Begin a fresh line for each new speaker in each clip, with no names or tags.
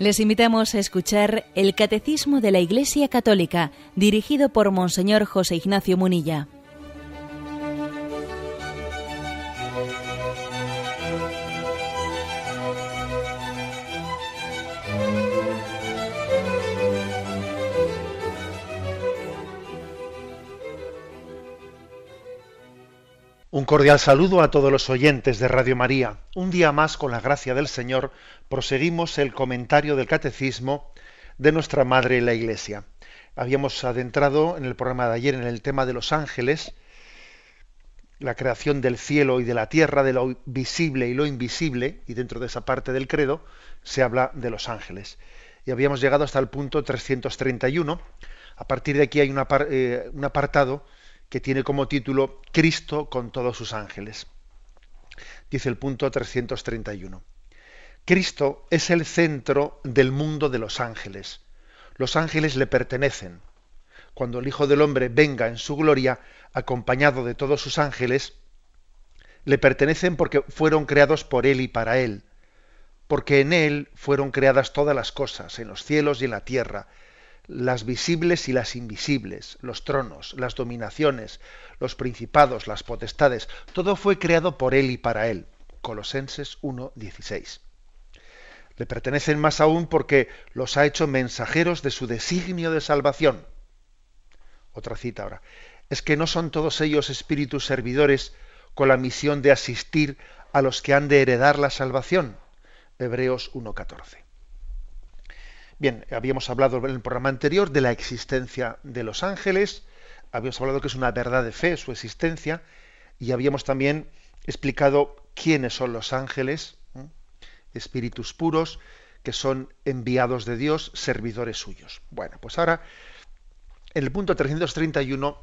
Les invitamos a escuchar el Catecismo de la Iglesia Católica, dirigido por Monseñor José Ignacio Munilla.
Cordial saludo a todos los oyentes de Radio María. Un día más, con la gracia del Señor, proseguimos el comentario del Catecismo de nuestra Madre la Iglesia. Habíamos adentrado en el programa de ayer en el tema de los ángeles, la creación del cielo y de la tierra, de lo visible y lo invisible, y dentro de esa parte del credo se habla de los ángeles. Y habíamos llegado hasta el punto 331. A partir de aquí hay eh, un apartado que tiene como título Cristo con todos sus ángeles. Dice el punto 331. Cristo es el centro del mundo de los ángeles. Los ángeles le pertenecen. Cuando el Hijo del Hombre venga en su gloria, acompañado de todos sus ángeles, le pertenecen porque fueron creados por Él y para Él, porque en Él fueron creadas todas las cosas, en los cielos y en la tierra, las visibles y las invisibles, los tronos, las dominaciones, los principados, las potestades, todo fue creado por Él y para Él. Colosenses 1.16. Le pertenecen más aún porque los ha hecho mensajeros de su designio de salvación. Otra cita ahora. Es que no son todos ellos espíritus servidores con la misión de asistir a los que han de heredar la salvación. Hebreos 1.14. Bien, habíamos hablado en el programa anterior de la existencia de los ángeles, habíamos hablado que es una verdad de fe su existencia, y habíamos también explicado quiénes son los ángeles, espíritus puros, que son enviados de Dios, servidores suyos. Bueno, pues ahora, en el punto 331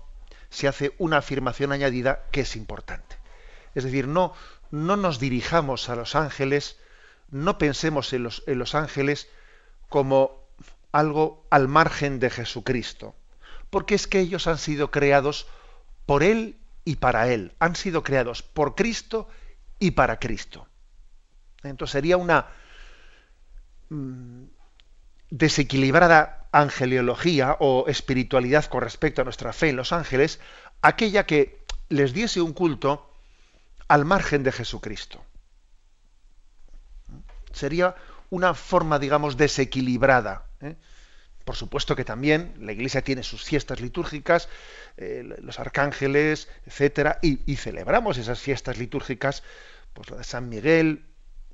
se hace una afirmación añadida que es importante. Es decir, no, no nos dirijamos a los ángeles, no pensemos en los, en los ángeles como algo al margen de Jesucristo, porque es que ellos han sido creados por Él y para Él, han sido creados por Cristo y para Cristo. Entonces sería una mm, desequilibrada angeliología o espiritualidad con respecto a nuestra fe en los ángeles, aquella que les diese un culto al margen de Jesucristo. Sería una forma, digamos, desequilibrada. ¿eh? Por supuesto que también la Iglesia tiene sus fiestas litúrgicas, eh, los arcángeles, etcétera, y, celebramos esas fiestas litúrgicas, pues la de San Miguel,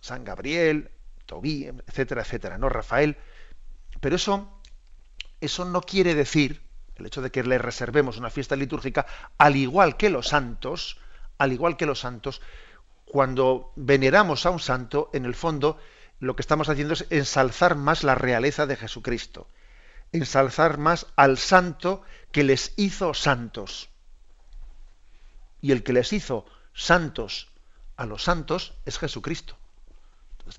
San Gabriel, Tobí, etcétera, etcétera, ¿no? Rafael. Pero eso, eso no quiere decir, el hecho de que le reservemos una fiesta litúrgica, al igual que los santos, al igual que los santos, cuando veneramos a un santo, en el fondo lo que estamos haciendo es ensalzar más la realeza de Jesucristo, ensalzar más al santo que les hizo santos. Y el que les hizo santos a los santos es Jesucristo.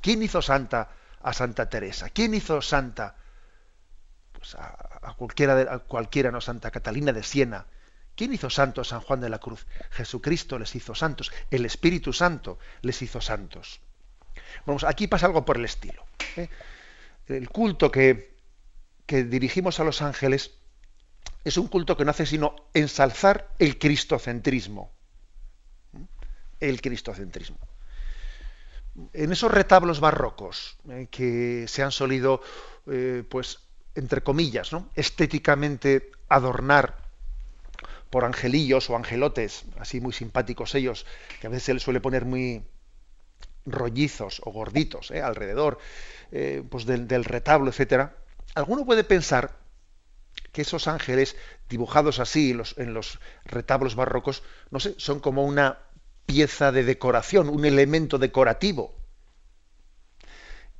¿Quién hizo santa a Santa Teresa? ¿Quién hizo santa pues a, cualquiera, de, a cualquiera, no Santa Catalina de Siena? ¿Quién hizo santo a San Juan de la Cruz? Jesucristo les hizo santos. El Espíritu Santo les hizo santos. Aquí pasa algo por el estilo. ¿eh? El culto que, que dirigimos a los ángeles es un culto que no hace sino ensalzar el cristocentrismo. ¿eh? El cristocentrismo. En esos retablos barrocos ¿eh? que se han solido, pues, entre comillas, ¿no? estéticamente adornar por angelillos o angelotes, así muy simpáticos ellos, que a veces se les suele poner muy, rollizos o gorditos ¿eh? alrededor eh, pues del, retablo, etcétera, alguno puede pensar que esos ángeles dibujados así en los, retablos barrocos, no sé, son como una pieza de decoración, un elemento decorativo.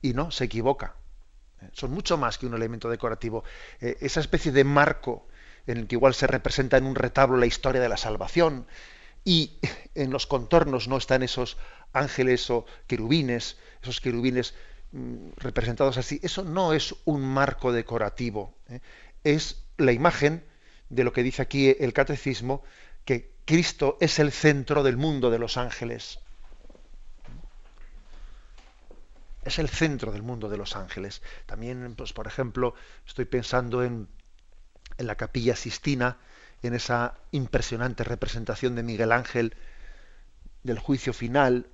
Y no, se equivoca. Son mucho más que un elemento decorativo. Eh, esa especie de marco en el que igual se representa en un retablo la historia de la salvación y en los contornos no están esos ángeles o querubines, esos querubines mm, representados así, eso no es un marco decorativo, ¿eh? es la imagen de lo que dice aquí el catecismo, que Cristo es el centro del mundo de los ángeles. es el centro del mundo de los ángeles. También, pues, por ejemplo, estoy pensando en, en la capilla Sistina, en esa impresionante representación de Miguel Ángel del juicio final,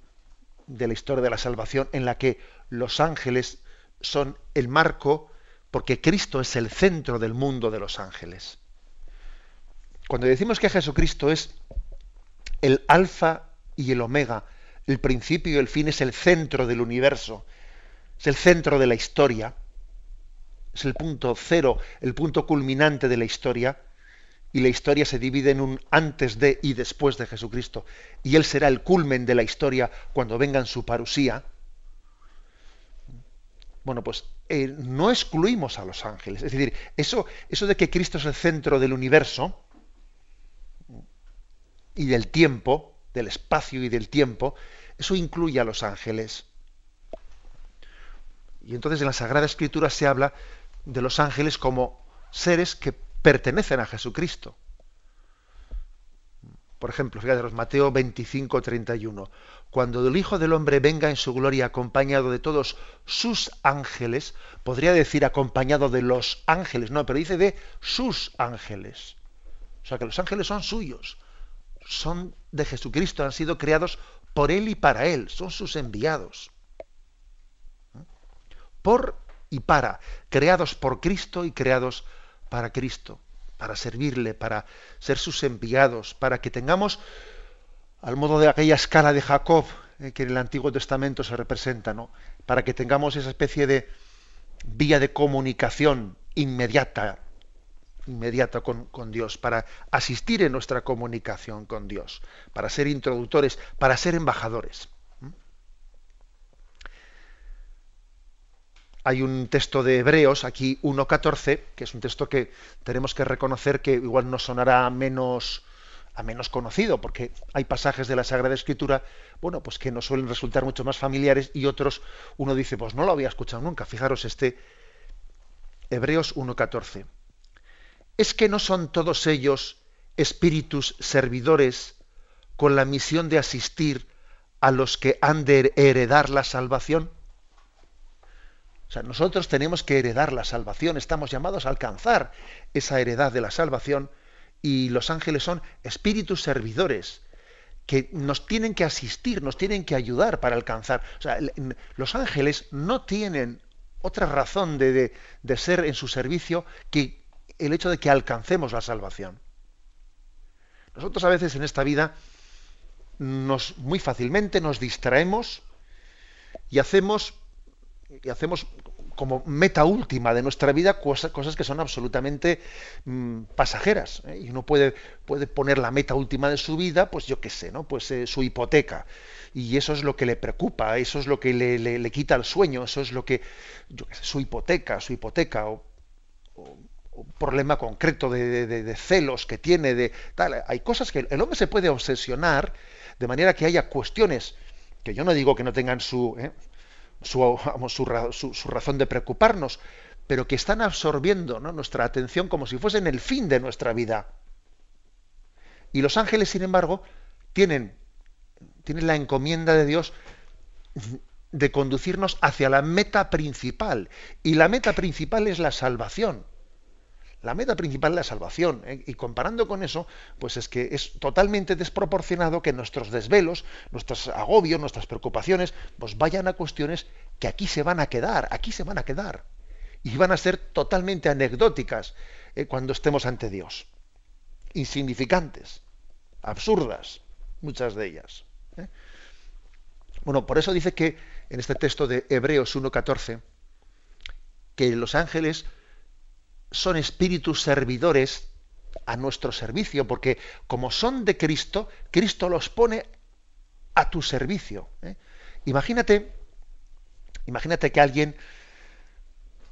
de la historia de la salvación, en la que los ángeles son el marco, porque Cristo es el centro del mundo de los ángeles. Cuando decimos que Jesucristo es el alfa y el omega, el principio y el fin, es el centro del universo, es el centro de la historia, es el punto cero, el punto culminante de la historia, y la historia se divide en un antes de y después de Jesucristo, y Él será el culmen de la historia cuando venga en su parusía, bueno, pues eh, no excluimos a los ángeles. Es decir, eso, eso de que Cristo es el centro del universo y del tiempo, del espacio y del tiempo, eso incluye a los ángeles. Y entonces en la Sagrada Escritura se habla de los ángeles como seres que pertenecen a Jesucristo. Por ejemplo, fíjate, Mateo 25, 31. Cuando el Hijo del Hombre venga en su gloria acompañado de todos sus ángeles, podría decir acompañado de los ángeles, no, pero dice de sus ángeles. O sea que los ángeles son suyos, son de Jesucristo, han sido creados por Él y para Él, son sus enviados. Por y para, creados por Cristo y creados para Cristo, para servirle, para ser sus enviados, para que tengamos, al modo de aquella escala de Jacob eh, que en el Antiguo Testamento se representa, ¿no? para que tengamos esa especie de vía de comunicación inmediata, inmediata con, con, Dios, para asistir en nuestra comunicación con Dios, para ser introductores, para ser embajadores. Hay un texto de Hebreos, aquí 1.14, que es un texto que tenemos que reconocer que igual nos sonará menos, a menos conocido, porque hay pasajes de la Sagrada Escritura, bueno, pues que nos suelen resultar mucho más familiares y otros uno dice, pues no lo había escuchado nunca. Fijaros este Hebreos 1.14. Es que no son todos ellos espíritus servidores con la misión de asistir a los que han de heredar la salvación. O sea, nosotros tenemos que heredar la salvación, estamos llamados a alcanzar esa heredad de la salvación y los ángeles son espíritus servidores que nos tienen que asistir, nos tienen que ayudar para alcanzar. O sea, los ángeles no tienen otra razón de, de ser en su servicio que el hecho de que alcancemos la salvación. Nosotros a veces en esta vida nos muy fácilmente nos distraemos y hacemos y hacemos como meta última de nuestra vida cosas, cosas que son absolutamente mm, pasajeras. ¿eh? Y uno puede, puede poner la meta última de su vida, pues yo qué sé, ¿no? Pues eh, su hipoteca. Y eso es lo que le preocupa, eso es lo que le, le, quita el sueño, eso es lo que, yo qué sé, su hipoteca, su hipoteca, o, un problema concreto de, de, de, celos que tiene, de tal. Hay cosas que el hombre se puede obsesionar de manera que haya cuestiones que yo no digo que no tengan su, ¿eh? Su, su, razón de preocuparnos, pero que están absorbiendo nuestra atención como si fuesen el fin de nuestra vida. Y los ángeles, sin embargo, tienen, tienen la encomienda de Dios de conducirnos hacia la meta principal. Y la meta principal es la salvación. La meta principal es la salvación. ¿eh? Y comparando con eso, pues es que es totalmente desproporcionado que nuestros desvelos, nuestros agobios, nuestras preocupaciones, pues vayan a cuestiones que aquí se van a quedar, aquí se van a quedar. Y van a ser totalmente anecdóticas ¿eh? cuando estemos ante Dios. Insignificantes, absurdas, muchas de ellas. ¿eh? Bueno, por eso dice que en este texto de Hebreos 1.14, que los ángeles son espíritus servidores a nuestro servicio, porque como son de Cristo, Cristo los pone a tu servicio. ¿eh? Imagínate, imagínate que alguien,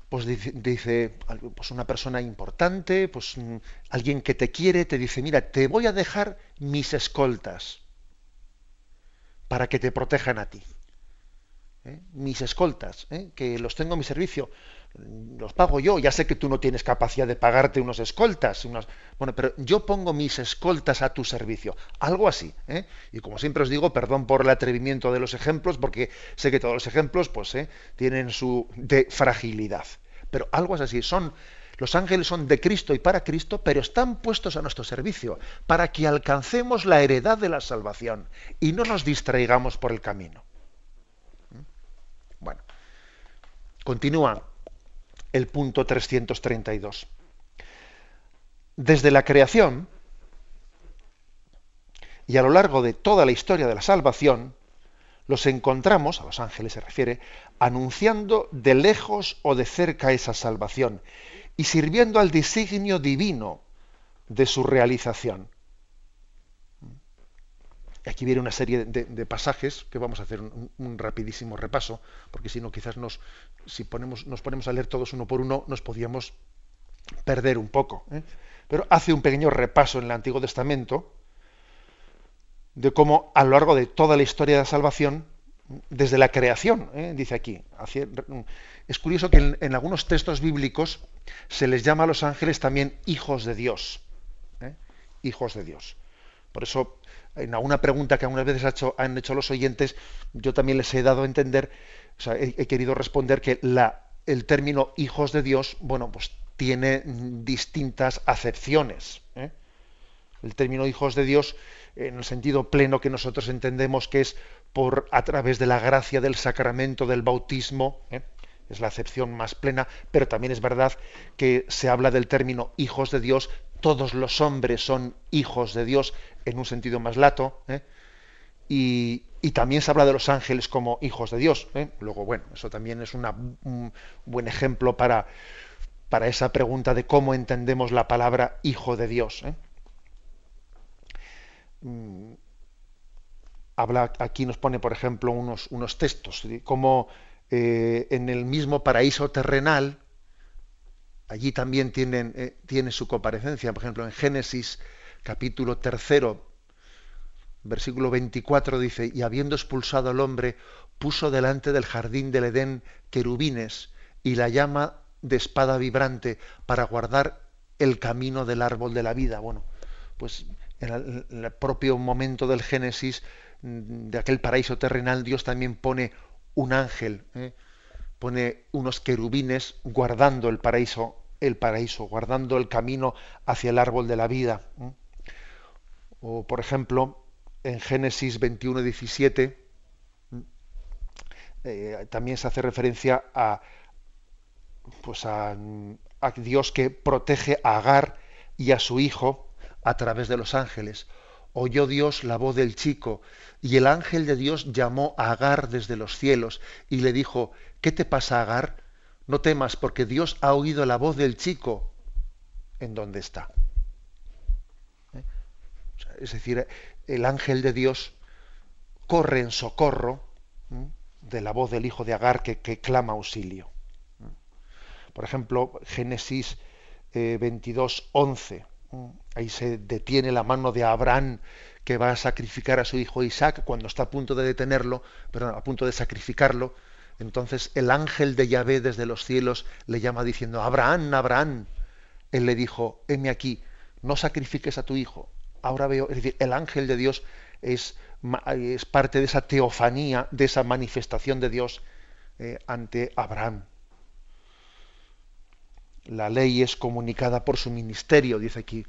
pues dice, pues una persona importante, pues mm, alguien que te quiere, te dice, mira, te voy a dejar mis escoltas para que te protejan a ti. ¿eh? mis escoltas, ¿eh? que los tengo a mi servicio, los pago yo, ya sé que tú no tienes capacidad de pagarte unos escoltas, bueno, pero yo pongo mis escoltas a tu servicio, algo así. ¿eh? Y como siempre os digo, perdón por el atrevimiento de los ejemplos, porque sé que todos los ejemplos pues, tienen su de fragilidad, pero algo así, son los ángeles son de Cristo y para Cristo, pero están puestos a nuestro servicio para que alcancemos la heredad de la salvación y no nos distraigamos por el camino. Bueno, continúa el punto 332. Desde la creación y a lo largo de toda la historia de la salvación, los encontramos, a los ángeles se refiere, anunciando de lejos o de cerca esa salvación y sirviendo al designio divino de su realización aquí viene una serie de, pasajes que vamos a hacer un, rapidísimo repaso, porque si no, quizás nos, si ponemos, nos ponemos a leer todos uno por uno, nos podíamos perder un poco. ¿eh? Pero hace un pequeño repaso en el Antiguo Testamento de cómo a lo largo de toda la historia de la salvación, desde la creación, ¿eh? dice aquí, es curioso que en, algunos textos bíblicos se les llama a los ángeles también hijos de Dios. ¿eh? Hijos de Dios. Por eso en alguna pregunta que algunas veces han hecho los oyentes, yo también les he dado a entender, o sea, he, querido responder que el término hijos de Dios, bueno, pues tiene distintas acepciones. ¿eh? El término hijos de Dios, en el sentido pleno que nosotros entendemos que es por a través de la gracia del sacramento del bautismo, ¿eh? es la acepción más plena, pero también es verdad que se habla del término hijos de Dios, todos los hombres son hijos de Dios en un sentido más lato, ¿eh? y, también se habla de los ángeles como hijos de Dios. ¿eh? Luego, bueno, eso también es un buen ejemplo para, para esa pregunta de cómo entendemos la palabra hijo de Dios. ¿eh? Mm, habla, aquí nos pone, por ejemplo, unos, unos textos, como en el mismo paraíso terrenal, allí también eh, tiene su comparecencia. Por ejemplo, en Génesis capítulo tercero, versículo 24 dice, y habiendo expulsado al hombre, puso delante del jardín del Edén querubines y la llama de espada vibrante para guardar el camino del árbol de la vida. Bueno, pues en el, propio momento del Génesis, mm, de aquel paraíso terrenal, Dios también pone un ángel, ¿eh? Pone unos querubines guardando el paraíso, el paraíso, guardando el camino hacia el árbol de la vida. O, por ejemplo, en Génesis 21, 17, eh, también se hace referencia a, pues a, a, Dios que protege a Agar y a su hijo a través de los ángeles. Oyó Dios la voz del chico y el ángel de Dios llamó a Agar desde los cielos y le dijo, ¿qué te pasa, Agar? No temas porque Dios ha oído la voz del chico en donde está. ¿Eh? es decir, el ángel de Dios corre en socorro de la voz del hijo de Agar que, clama auxilio. Por ejemplo, Génesis 22, eh, 11. Ahí se detiene la mano de Abraham que va a sacrificar a su hijo Isaac cuando está a punto de detenerlo, perdón, a punto de sacrificarlo. Entonces el ángel de Yahvé desde los cielos le llama diciendo, Abraham, Abraham. Él le dijo, heme aquí, no sacrifiques a tu hijo. Ahora veo, es decir, el ángel de Dios es, parte de esa teofanía, de esa manifestación de Dios eh, ante Abraham. La ley es comunicada por su ministerio, dice aquí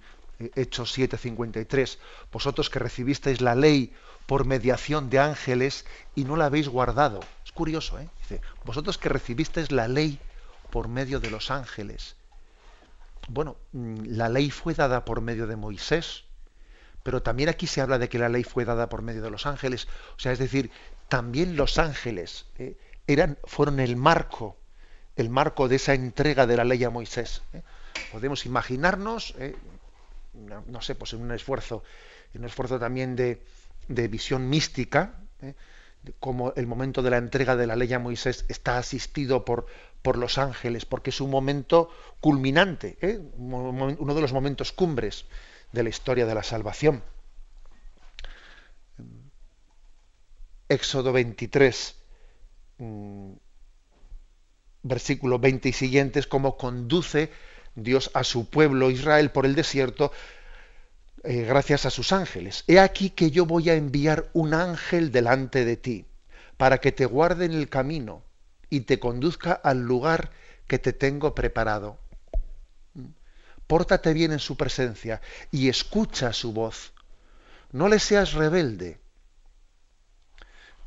Hechos 7:53, vosotros que recibisteis la ley por mediación de ángeles y no la habéis guardado. Es curioso, ¿eh? Dice, vosotros que recibisteis la ley por medio de los ángeles. Bueno, mm, la ley fue dada por medio de Moisés, pero también aquí se habla de que la ley fue dada por medio de los ángeles. O sea, es decir, también los ángeles ¿eh? eran, fueron el marco, el marco de esa entrega de la ley a Moisés. ¿eh? Podemos imaginarnos, no, sé, pues en un esfuerzo, un esfuerzo también de, visión mística, ¿eh? como el momento de la entrega de la ley a Moisés está asistido por, por los ángeles, porque es un momento culminante, ¿eh? uno de los momentos cumbres de la historia de la salvación. Éxodo 23, mm, versículo 20 y siguientes, cómo conduce Dios a su pueblo Israel por el desierto eh, gracias a sus ángeles. He aquí que yo voy a enviar un ángel delante de ti para que te guarde en el camino y te conduzca al lugar que te tengo preparado. Pórtate bien en su presencia y escucha su voz. No le seas rebelde,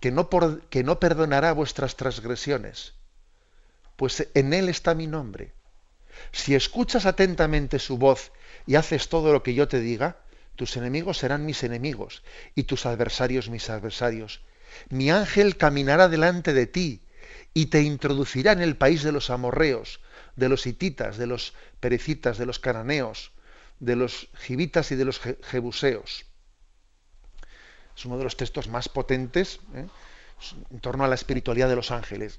que no, que no perdonará vuestras transgresiones, pues en él está mi nombre. Si escuchas atentamente su voz y haces todo lo que yo te diga, tus enemigos serán mis enemigos y tus adversarios mis adversarios. Mi ángel caminará delante de ti y te introducirá en el país de los amorreos, de los hititas, de los perecitas, de los cananeos, de los gibitas y de los jebuseos. Es uno de los textos más potentes ¿eh? En torno a la espiritualidad de los ángeles.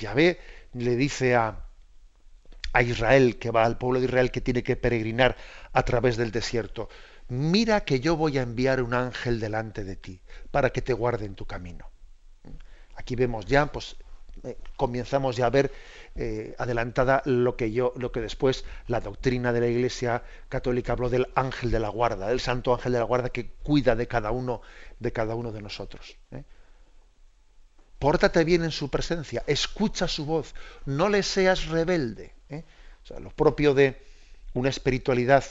Yahvé le dice a, a Israel, que va al pueblo de Israel que tiene que peregrinar a través del desierto, mira que yo voy a enviar un ángel delante de ti para que te guarde en tu camino. Aquí vemos ya, pues eh, comenzamos ya a ver eh, adelantada lo que yo, lo que después la doctrina de la Iglesia Católica habló del ángel de la guarda, del santo ángel de la guarda que cuida de cada uno, de cada uno de nosotros. ¿eh? Pórtate bien en su presencia, escucha su voz, no le seas rebelde. O sea, lo propio de una espiritualidad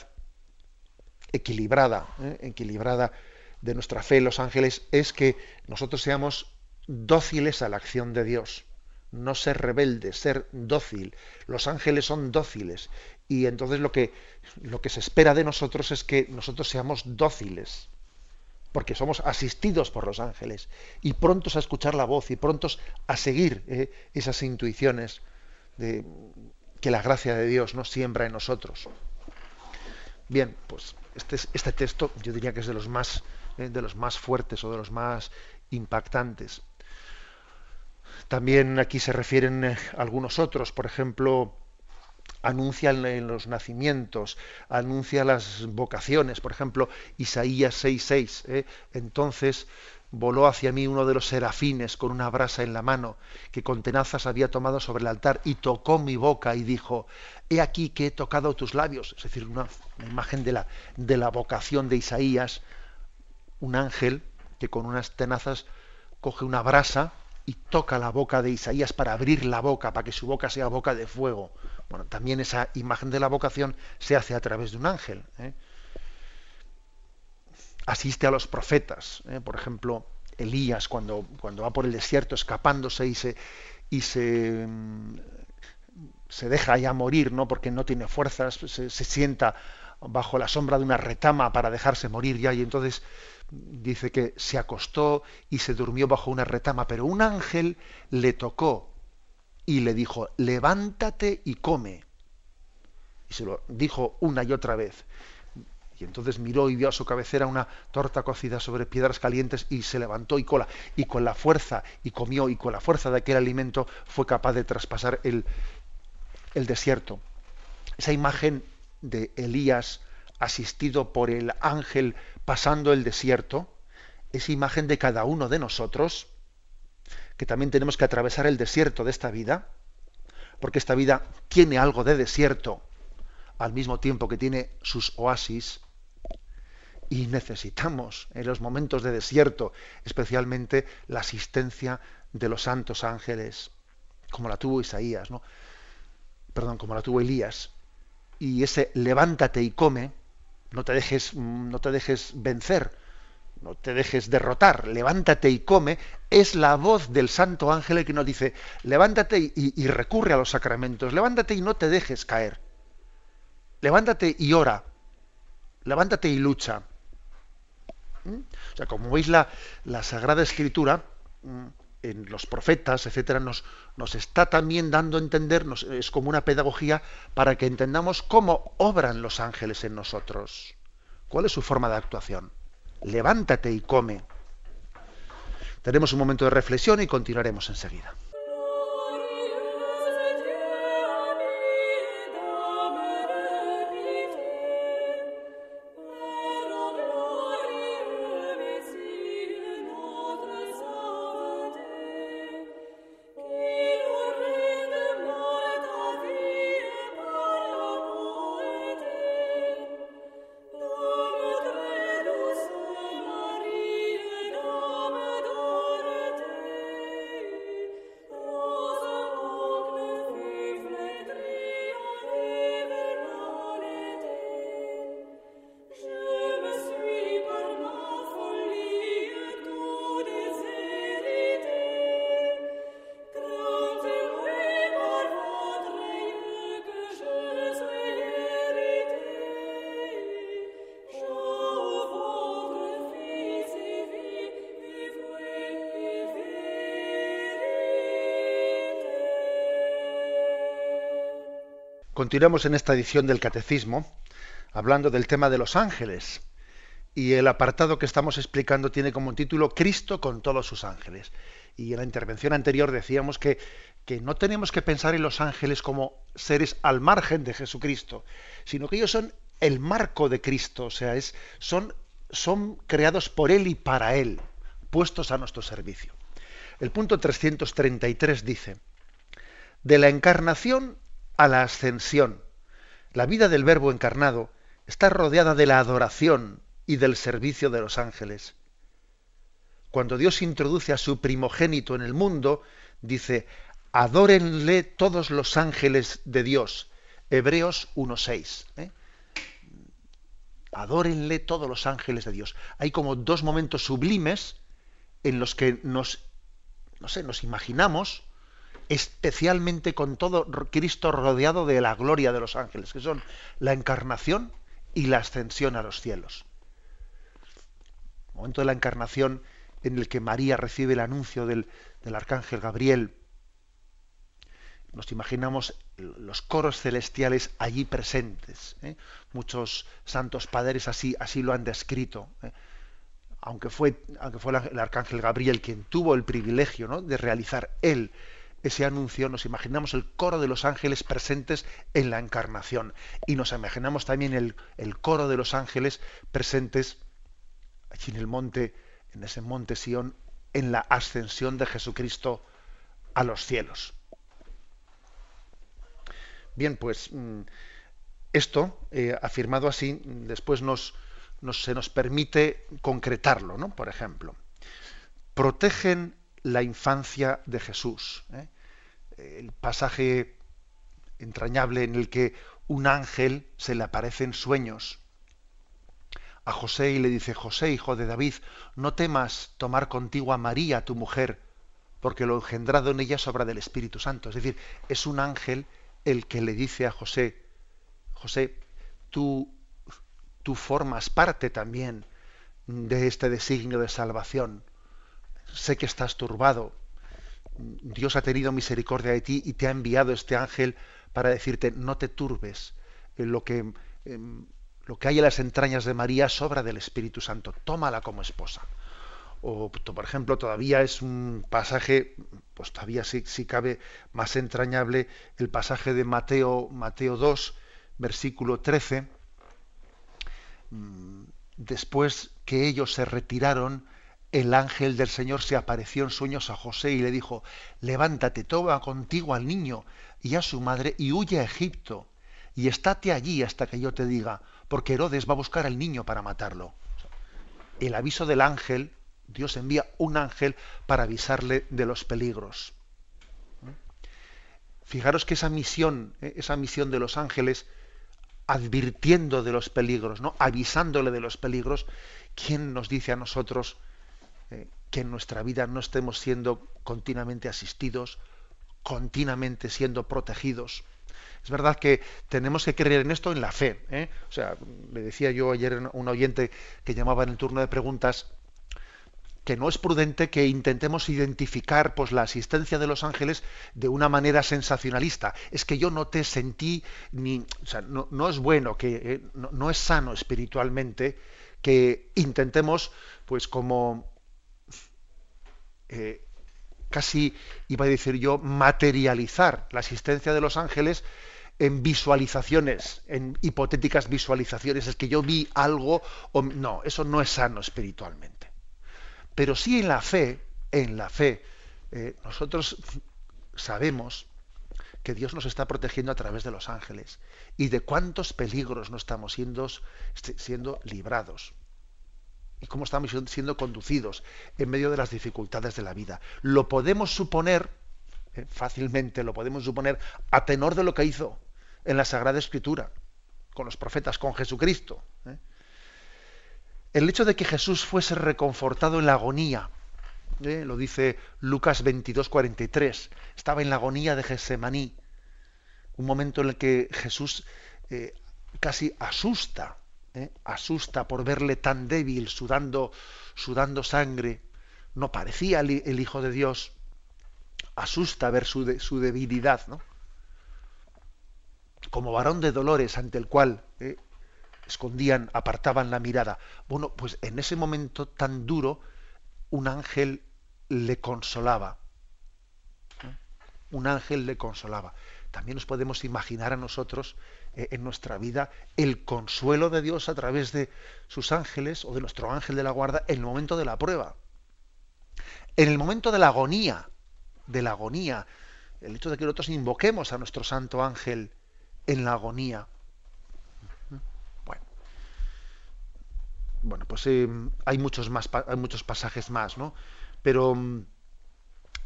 equilibrada, equilibrada de nuestra fe, los ángeles, es que nosotros seamos dóciles a la acción de Dios no ser rebelde, ser dócil. Los ángeles son dóciles y entonces lo que, lo que se espera de nosotros es que nosotros seamos dóciles, porque somos asistidos por los ángeles y prontos a escuchar la voz y prontos a seguir eh, esas intuiciones de, que la gracia de Dios nos siembra en nosotros. Bien, pues este, este texto yo diría que es de los más, eh, de los más fuertes o de los más impactantes. También aquí se refieren eh, algunos otros, por ejemplo, anuncia los nacimientos, anuncia las vocaciones, por ejemplo, Isaías 6:6. ¿eh? Entonces voló hacia mí uno de los serafines con una brasa en la mano, que con tenazas había tomado sobre el altar, y tocó mi boca y dijo, he aquí que he tocado tus labios. Es decir, una, una imagen de la, de la vocación de Isaías, un ángel que con unas tenazas coge una brasa y toca la boca de Isaías para abrir la boca, para que su boca sea boca de fuego. Bueno, también esa imagen de la vocación se hace a través de un ángel. ¿eh? Asiste a los profetas, ¿eh? por ejemplo, Elías cuando, cuando va por el desierto escapándose y se, y se, mm, se deja ya morir, ¿no? porque no tiene fuerzas, se, se sienta bajo la sombra de una retama para dejarse morir ya y entonces dice que se acostó y se durmió bajo una retama, pero un ángel le tocó y le dijo, levántate y come. Y se lo dijo una y otra vez. Y entonces miró y vio a su cabecera una torta cocida sobre piedras calientes y se levantó y cola. Y con la fuerza, y comió, y con la fuerza de aquel alimento fue capaz de traspasar el, el desierto. Esa imagen de Elías asistido por el ángel pasando el desierto, es imagen de cada uno de nosotros, que también tenemos que atravesar el desierto de esta vida, porque esta vida tiene algo de desierto, al mismo tiempo que tiene sus oasis, y necesitamos en los momentos de desierto, especialmente la asistencia de los santos ángeles, como la tuvo Isaías, ¿no? Perdón, como la tuvo Elías. Y ese levántate y come, no te dejes, no te dejes vencer, no te dejes derrotar, levántate y come, es la voz del santo ángel que nos dice, levántate y, recurre a los sacramentos, levántate y no te dejes caer, levántate y ora, levántate y lucha. ¿Mm? O sea, como veis la, la Sagrada Escritura, mm, en los profetas, etcétera, nos, nos está también dando a entender, es como una pedagogía para que entendamos cómo obran los ángeles en nosotros. ¿Cuál es su forma de actuación? Levántate y come. Tenemos un momento de reflexión y continuaremos enseguida. Continuamos en esta edición del Catecismo hablando del tema de los ángeles. Y el apartado que estamos explicando tiene como título Cristo con todos sus ángeles. Y en la intervención anterior decíamos que, que no tenemos que pensar en los ángeles como seres al margen de Jesucristo, sino que ellos son el marco de Cristo, o sea, es, son, son creados por Él y para Él, puestos a nuestro servicio. El punto 333 dice, de la encarnación a la ascensión, la vida del Verbo encarnado está rodeada de la adoración y del servicio de los ángeles. Cuando Dios introduce a su primogénito en el mundo, dice, adórenle todos los ángeles de Dios. Hebreos 1.6. ¿eh? Adórenle todos los ángeles de Dios. Hay como dos momentos sublimes en los que nos, no sé, nos imaginamos especialmente con todo Cristo rodeado de la gloria de los ángeles, que son la encarnación y la ascensión a los cielos. El momento de la encarnación en el que María recibe el anuncio del, arcángel Gabriel. Nos imaginamos los coros celestiales allí presentes. ¿eh? Muchos santos padres así, así lo han descrito. ¿eh? Aunque fue, aunque fue el arcángel Gabriel quien tuvo el privilegio de realizar él ese anuncio, nos imaginamos el coro de los ángeles presentes en la encarnación y nos imaginamos también el, el coro de los ángeles presentes allí en el monte, en ese monte Sión, en la ascensión de Jesucristo a los cielos. Bien, pues mm, esto, eh, afirmado así, después nos, se nos permite concretarlo, ¿no? Por ejemplo, protegen la infancia de Jesús. ¿eh? El pasaje entrañable en el que un ángel se le aparece en sueños a José y le dice, José, hijo de David, no temas tomar contigo a María, tu mujer, porque lo engendrado en ella sobra del Espíritu Santo. Es decir, es un ángel el que le dice a José, José, tú, tú formas parte también de este designio de salvación sé que estás turbado. Dios ha tenido misericordia de ti y te ha enviado este ángel para decirte, no te turbes. Lo que, em, lo que hay en las entrañas de María sobra del Espíritu Santo. Tómala como esposa. O, por ejemplo, todavía es un pasaje, pues todavía sí, sí cabe más entrañable, el pasaje de Mateo, Mateo 2, versículo 13. Mm, después que ellos se retiraron, el ángel del Señor se apareció en sueños a José y le dijo, levántate, toma contigo al niño y a su madre y huye a Egipto y estate allí hasta que yo te diga, porque Herodes va a buscar al niño para matarlo. El aviso del ángel, Dios envía un ángel para avisarle de los peligros. Fijaros que esa misión, ¿eh? esa misión de los ángeles, advirtiendo de los peligros, ¿no? avisándole de los peligros, ¿quién nos dice a nosotros? Eh, que en nuestra vida no estemos siendo continuamente asistidos, continuamente siendo protegidos. Es verdad que tenemos que creer en esto en la fe. ¿eh? O sea, le decía yo ayer a un oyente que llamaba en el turno de preguntas que no es prudente que intentemos identificar pues, la asistencia de los ángeles de una manera sensacionalista. Es que yo no te sentí ni, o sea, no, es bueno que eh, no, no, es sano espiritualmente que intentemos, pues como eh, casi, iba a decir yo, materializar la asistencia de los ángeles en visualizaciones, en hipotéticas visualizaciones, es que yo vi algo, o, no, eso no es sano espiritualmente. Pero sí en la fe, en la fe, eh, nosotros sabemos que Dios nos está protegiendo a través de los ángeles y de cuántos peligros no estamos siendo, siendo librados y cómo estamos siendo conducidos en medio de las dificultades de la vida. Lo podemos suponer, eh, fácilmente lo podemos suponer, a tenor de lo que hizo en la Sagrada Escritura, con los profetas, con Jesucristo. ¿eh? El hecho de que Jesús fuese reconfortado en la agonía, ¿eh? lo dice Lucas 22, 43, estaba en la agonía de Gesemaní, un momento en el que Jesús casi asusta ¿eh? asusta por verle tan débil, sudando, sudando sangre. No parecía el, Hijo de Dios. Asusta ver su, su debilidad, ¿no? como varón de dolores ante el cual eh, escondían, apartaban la mirada. Bueno, pues en ese momento tan duro, un ángel le consolaba. Un ángel le consolaba. También nos podemos imaginar a nosotros eh, en nuestra vida el consuelo de Dios a través de sus ángeles o de nuestro ángel de la guarda en el momento de la prueba. En el momento de la agonía, de la agonía, el hecho de que nosotros invoquemos a nuestro santo ángel en la agonía. Bueno, bueno pues eh, hay muchos más, hay muchos pasajes más, ¿no? Pero mm,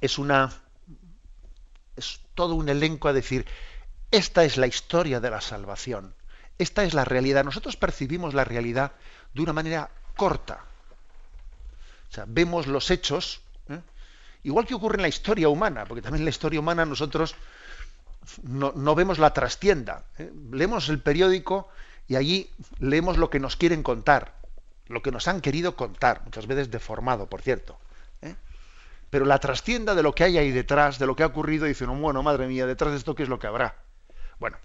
es una, es todo un elenco a decir, esta es la historia de la salvación, esta es la realidad. Nosotros percibimos la realidad de una manera corta. O sea, vemos los hechos, ¿eh? igual que ocurre en la historia humana, porque también en la historia humana nosotros no, vemos la trastienda. ¿eh? Leemos el periódico y allí leemos lo que nos quieren contar, lo que nos han querido contar, muchas veces deformado, por cierto. ¿eh? Pero la trastienda de lo que hay ahí detrás, de lo que ha ocurrido, dice uno, bueno, madre mía, detrás de esto, ¿qué es lo que habrá? Bueno,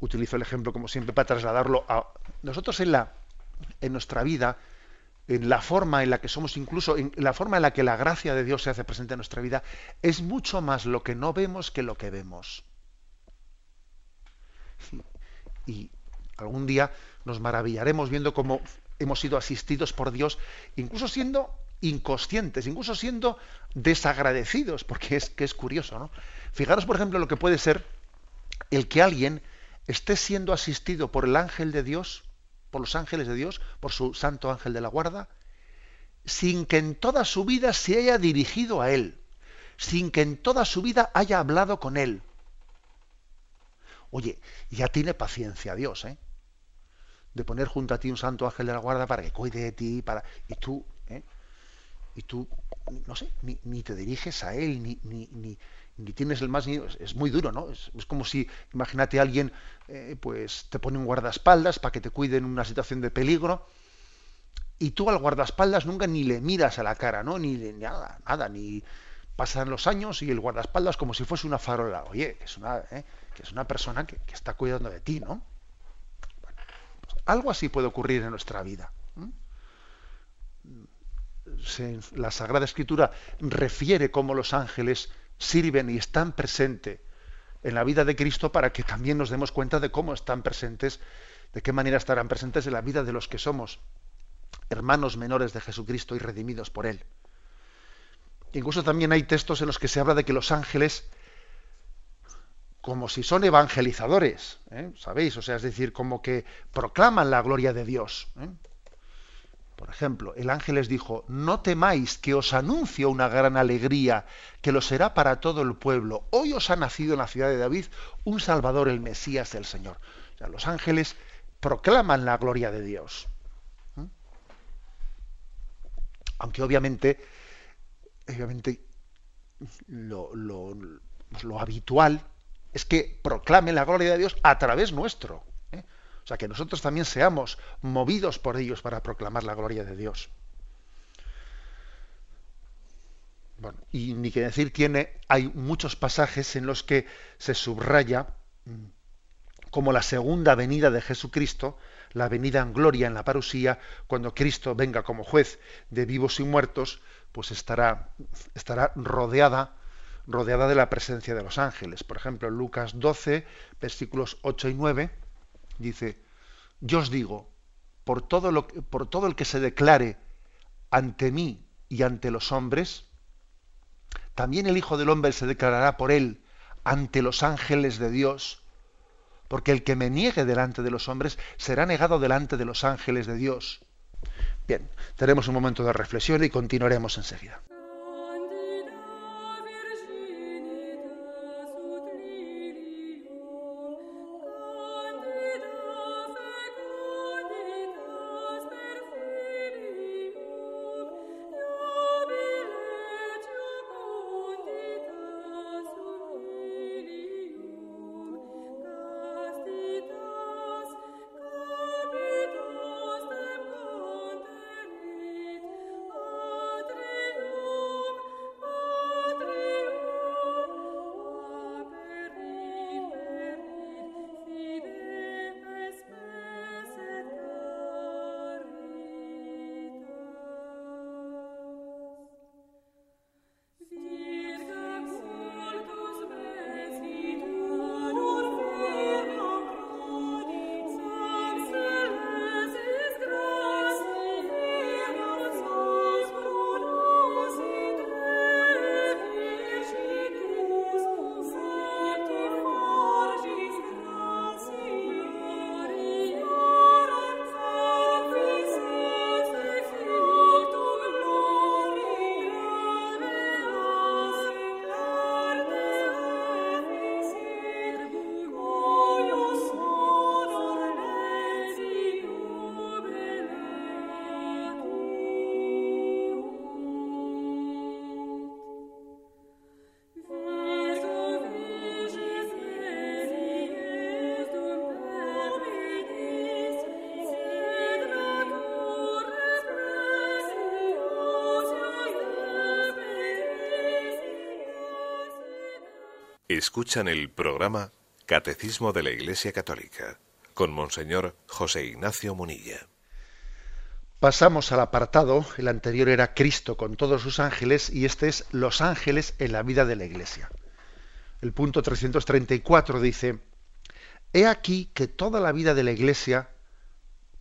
utilizo el ejemplo, como siempre, para trasladarlo a nosotros en, la, en nuestra vida en la forma en la que somos, incluso en la forma en la que la gracia de Dios se hace presente en nuestra vida, es mucho más lo que no vemos que lo que vemos. Y algún día nos maravillaremos viendo cómo hemos sido asistidos por Dios, incluso siendo inconscientes, incluso siendo desagradecidos, porque es que es curioso, ¿no? Fijaros, por ejemplo, lo que puede ser el que alguien esté siendo asistido por el ángel de Dios por los ángeles de Dios, por su santo ángel de la guarda, sin que en toda su vida se haya dirigido a Él, sin que en toda su vida haya hablado con Él. Oye, ya tiene paciencia Dios, ¿eh? De poner junto a ti un santo ángel de la guarda para que cuide de ti, para... Y tú, ¿eh? Y tú, no sé, ni, te diriges a Él, ni, ni, ni tienes el más es muy duro, ¿no? Es, como si, imagínate, alguien eh, pues te pone un guardaespaldas para que te cuide en una situación de peligro y tú al guardaespaldas nunca ni le miras a la cara, ¿no? Ni, nada, nada, ni pasan los años y el guardaespaldas como si fuese una farola. Oye, que es una, ¿eh? que es una persona que, está cuidando de ti, ¿no? Pues algo así puede ocurrir en nuestra vida. la Sagrada Escritura refiere cómo los ángeles sirven y están presentes en la vida de Cristo para que también nos demos cuenta de cómo están presentes, de qué manera estarán presentes en la vida de los que somos hermanos menores de Jesucristo y redimidos por Él. Incluso también hay textos en los que se habla de que los ángeles, como si son evangelizadores, ¿eh? ¿sabéis? O sea, es decir, como que proclaman la gloria de Dios. ¿eh? Por ejemplo, el ángel les dijo, no temáis que os anuncio una gran alegría, que lo será para todo el pueblo. Hoy os ha nacido en la ciudad de David un Salvador, el Mesías, el Señor. Los ángeles proclaman la gloria de Dios. ¿Mm? Aunque obviamente, obviamente lo, lo habitual es que proclamen la gloria de Dios a través nuestro. O sea, que nosotros también seamos movidos por ellos para proclamar la gloria de Dios. Y ni que decir tiene, hay muchos pasajes en los que se subraya mm, como la segunda venida de Jesucristo, la venida en gloria en la parusía, cuando Cristo venga como juez de vivos y muertos, pues estará, estará rodeada, rodeada de la presencia de los ángeles. Por ejemplo, Lucas 12, versículos 8 y 9 dice, yo os digo, por todo, lo, por todo el que se declare ante mí y ante los hombres, también el Hijo del Hombre se declarará por él ante los ángeles de Dios, porque el que me niegue delante de los hombres será negado delante de los ángeles de Dios. Bien, tenemos un momento de reflexión y continuaremos enseguida.
Escuchan el programa Catecismo de la Iglesia Católica con Monseñor José Ignacio Munilla.
Pasamos al apartado, el anterior era Cristo con todos sus ángeles y este es los ángeles en la vida de la Iglesia. El punto 334 dice, He aquí que toda la vida de la Iglesia,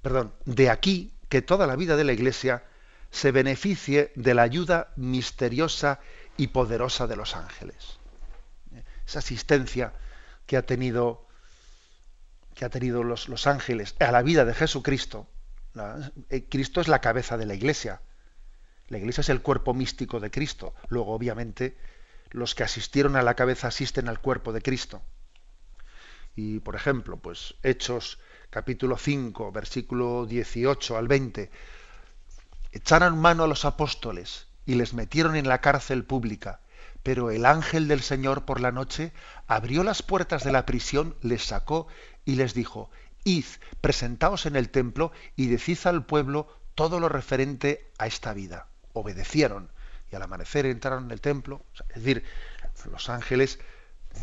perdón, de aquí que toda la vida de la Iglesia se beneficie de la ayuda misteriosa y poderosa de los ángeles. Esa asistencia que ha tenido, que ha tenido los, ángeles a la vida de Jesucristo. Eh, Cristo es la cabeza de la Iglesia. La Iglesia es el cuerpo místico de Cristo. Luego, obviamente, los que asistieron a la cabeza asisten al cuerpo de Cristo. Y, por ejemplo, pues Hechos capítulo 5, versículo 18 al 20, echaron mano a los apóstoles y les metieron en la cárcel pública. Pero el ángel del Señor por la noche abrió las puertas de la prisión, les sacó y les dijo, Id, presentaos en el templo y decid al pueblo todo lo referente a esta vida. Obedecieron y al amanecer entraron en el templo. Es decir, los ángeles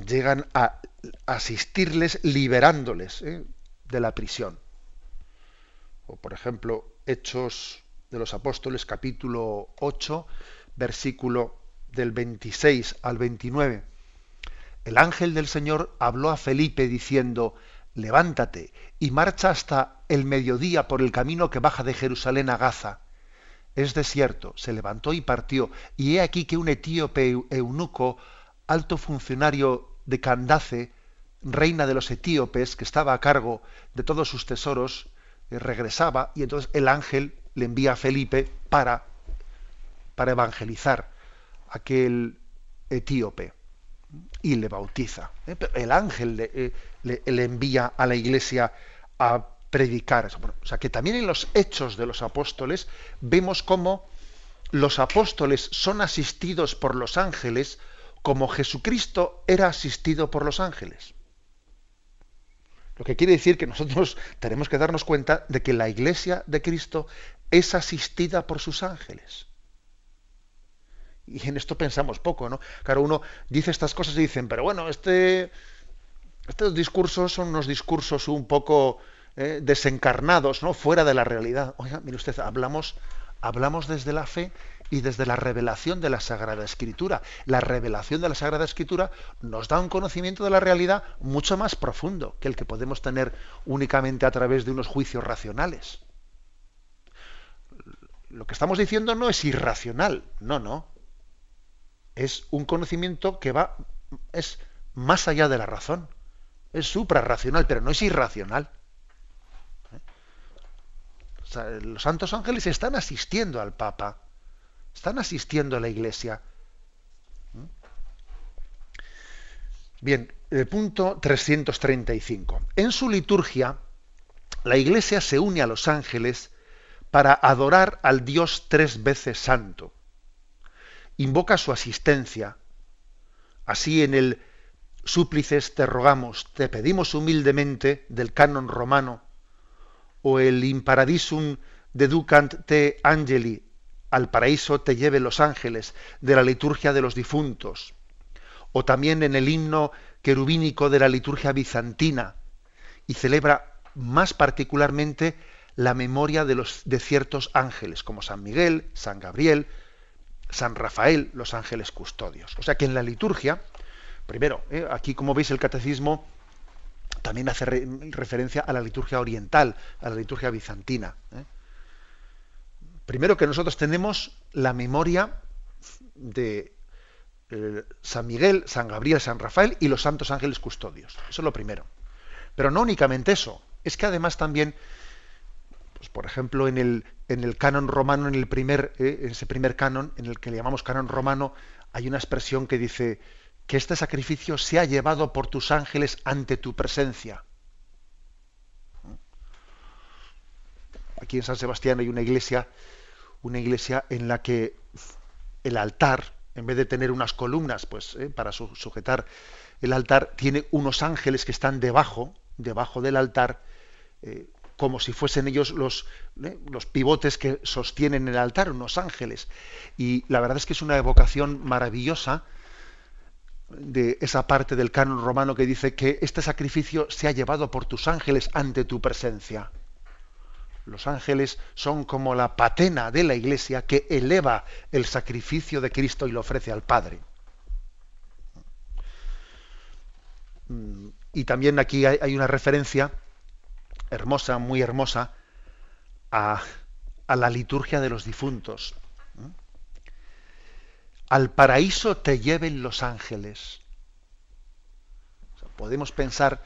llegan a asistirles liberándoles ¿eh? de la prisión. O por ejemplo, Hechos de los Apóstoles, capítulo 8, versículo del 26 al 29. El ángel del Señor habló a Felipe diciendo, levántate y marcha hasta el mediodía por el camino que baja de Jerusalén a Gaza. Es desierto. Se levantó y partió. Y he aquí que un etíope eunuco, alto funcionario de Candace, reina de los etíopes, que estaba a cargo de todos sus tesoros, eh, regresaba y entonces el ángel le envía a Felipe para, para evangelizar aquel etíope y le bautiza. ¿eh? el ángel eh, le, le, envía a la iglesia a predicar. o sea que también en los hechos de los apóstoles vemos cómo los apóstoles son asistidos por los ángeles como Jesucristo era asistido por los ángeles. Lo que quiere decir que nosotros tenemos que darnos cuenta de que la iglesia de Cristo es asistida por sus ángeles. Y en esto pensamos poco, ¿no? Claro, uno dice estas cosas y dicen, pero bueno, este, estos discursos son unos discursos un poco eh, desencarnados, ¿no? Fuera de la realidad. Oiga, mire usted, hablamos, hablamos desde la fe y desde la revelación de la Sagrada Escritura. La revelación de la Sagrada Escritura nos da un conocimiento de la realidad mucho más profundo que el que podemos tener únicamente a través de unos juicios racionales lo que estamos diciendo no es irracional, no, no. Es un conocimiento que va, es más allá de la razón. Es suprarracional, pero no es irracional. ¿Eh? los santos ángeles están asistiendo al Papa, están asistiendo a la Iglesia. ¿Mm? Bien, el punto 335. En su liturgia, la Iglesia se une a los ángeles para adorar al Dios tres veces santo. Invoca su asistencia. Así en el súplices te rogamos, te pedimos humildemente del canon romano, o el imparadisum deducant te angeli, al paraíso te lleve los ángeles, de la liturgia de los difuntos, o también en el himno querubínico de la liturgia bizantina, y celebra más particularmente la memoria de, los, de ciertos ángeles, como San Miguel, San Gabriel, San Rafael, los ángeles custodios. O sea que en la liturgia, primero, eh, aquí como veis el catecismo también hace referencia a la liturgia oriental, a la liturgia bizantina. Eh. Primero que nosotros tenemos la memoria de eh, San Miguel, San Gabriel, San Rafael y los santos ángeles custodios. Eso es lo primero. Pero no únicamente eso, es que además también pues, por ejemplo, en el, en el canon romano, en el primer, eh, ese primer canon, en el que le llamamos canon romano, hay una expresión que dice que este sacrificio se ha llevado por tus ángeles ante tu presencia. Aquí en San Sebastián hay una iglesia, una iglesia en la que el altar, en vez de tener unas columnas, pues eh, para sujetar el altar, tiene unos ángeles que están debajo, debajo del altar, eh, como si fuesen ellos los, ¿eh? los pivotes que sostienen el altar, unos ángeles. Y la verdad es que es una evocación maravillosa de esa parte del canon romano que dice que este sacrificio se ha llevado por tus ángeles ante tu presencia. Los ángeles son como la patena de la iglesia que eleva el sacrificio de Cristo y lo ofrece al Padre. Mm, y también aquí hay una referencia hermosa, muy hermosa, a, la liturgia de los difuntos. Al paraíso te lleven los ángeles. podemos pensar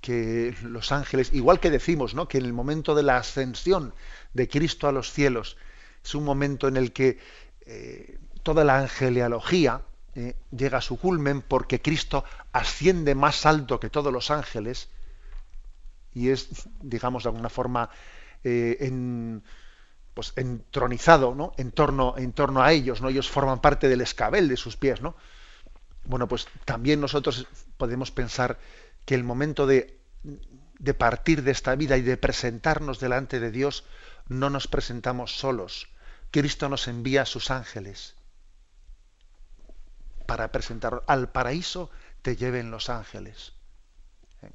que los ángeles, igual que decimos, ¿no? que en el momento de la ascensión de Cristo a los cielos es un momento en el que eh, toda la angeleología eh, llega a su culmen porque Cristo asciende más alto que todos los ángeles y es, digamos, de alguna forma eh, en, pues, entronizado ¿no? en, torno, en torno a ellos, ¿no? ellos forman parte del escabel de sus pies. ¿no? Bueno, pues también nosotros podemos pensar que el momento de, de partir de esta vida y de presentarnos delante de Dios, no nos presentamos solos. Cristo nos envía a sus ángeles para presentar al paraíso te lleven los ángeles. ¿Eh?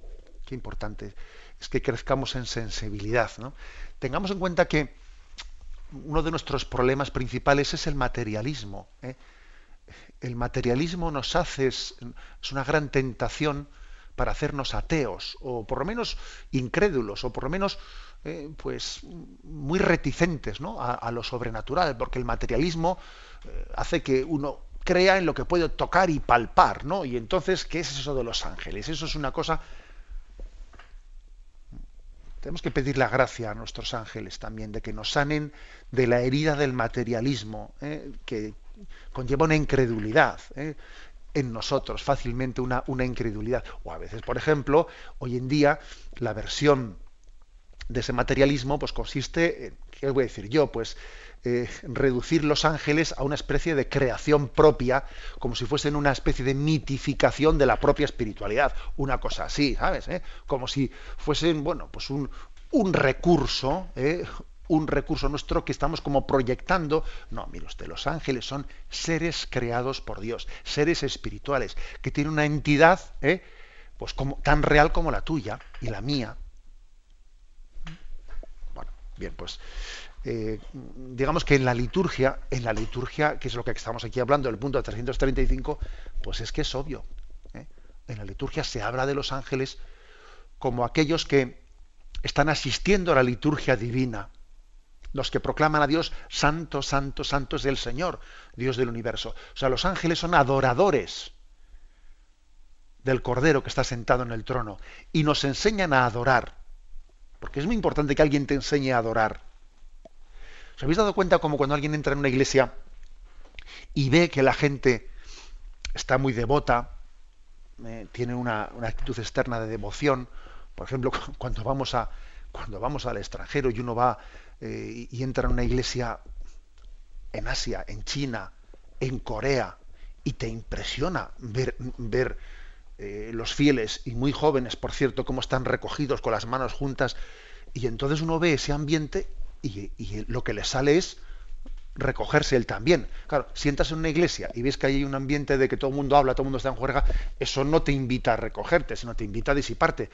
Qué importante es que crezcamos en sensibilidad. ¿no? Tengamos en cuenta que uno de nuestros problemas principales es el materialismo. ¿eh? El materialismo nos hace, es, una gran tentación para hacernos ateos, o por lo menos incrédulos, o por lo menos eh, pues muy reticentes ¿no? a, lo sobrenatural, porque el materialismo eh, hace que uno crea en lo que puede tocar y palpar, ¿no? Y entonces, ¿qué es eso de los ángeles? Eso es una cosa tenemos que pedir la gracia a nuestros ángeles también de que nos sanen de la herida del materialismo, ¿eh? que conlleva una incredulidad. ¿eh? en nosotros fácilmente una, una incredulidad. O a veces, por ejemplo, hoy en día la versión de ese materialismo pues consiste en, ¿qué voy a decir yo? Pues eh, reducir los ángeles a una especie de creación propia, como si fuesen una especie de mitificación de la propia espiritualidad, una cosa así, ¿sabes? ¿Eh? Como si fuesen, bueno, pues un, un recurso, ¿eh? un recurso nuestro que estamos como proyectando. No, mire usted, los ángeles son seres creados por Dios, seres espirituales, que tienen una entidad, pues como, tan real como la tuya y la mía. Bueno, bien, pues eh, digamos que en la liturgia, en la liturgia, que es lo que estamos aquí hablando, el punto 335, pues es que es obvio. ¿eh? En la liturgia se habla de los ángeles como aquellos que están asistiendo a la liturgia divina, los que proclaman a Dios santo, santo, santo es el Señor, Dios del universo. O sea, los ángeles son adoradores del Cordero que está sentado en el trono y nos enseñan a adorar. Porque es muy importante que alguien te enseñe a adorar. ¿Os habéis dado cuenta como cuando alguien entra en una iglesia y ve que la gente está muy devota, eh, tiene una, actitud externa de devoción? Por ejemplo, cuando vamos, a, cuando vamos al extranjero y uno va eh, y entra en una iglesia en Asia, en China, en Corea, y te impresiona ver, ver eh, los fieles y muy jóvenes, por cierto, cómo están recogidos con las manos juntas, y entonces uno ve ese ambiente y, lo que le sale es recogerse él también. Claro, sientas en una iglesia y ves que hay un ambiente de que todo el mundo habla, todo el mundo está en juerga, eso no te invita a recogerte, sino te invita a disiparte.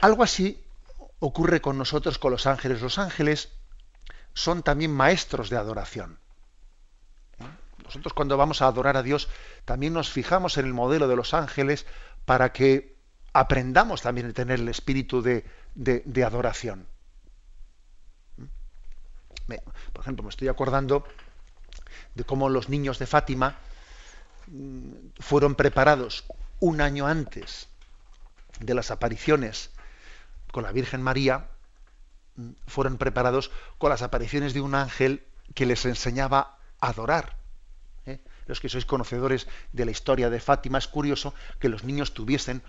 Algo así ocurre con nosotros, con los ángeles. Los ángeles son también maestros de adoración. Nosotros cuando vamos a adorar a Dios también nos fijamos en el modelo de los ángeles para que aprendamos también a tener el espíritu de adoración por ejemplo, me estoy acordando de cómo los niños de Fátima mm, fueron preparados un año antes de las apariciones con la Virgen María, mm, fueron preparados con las apariciones de un ángel que les enseñaba a adorar. ¿eh? Los que sois conocedores de la historia de Fátima, es curioso que los niños tuviesen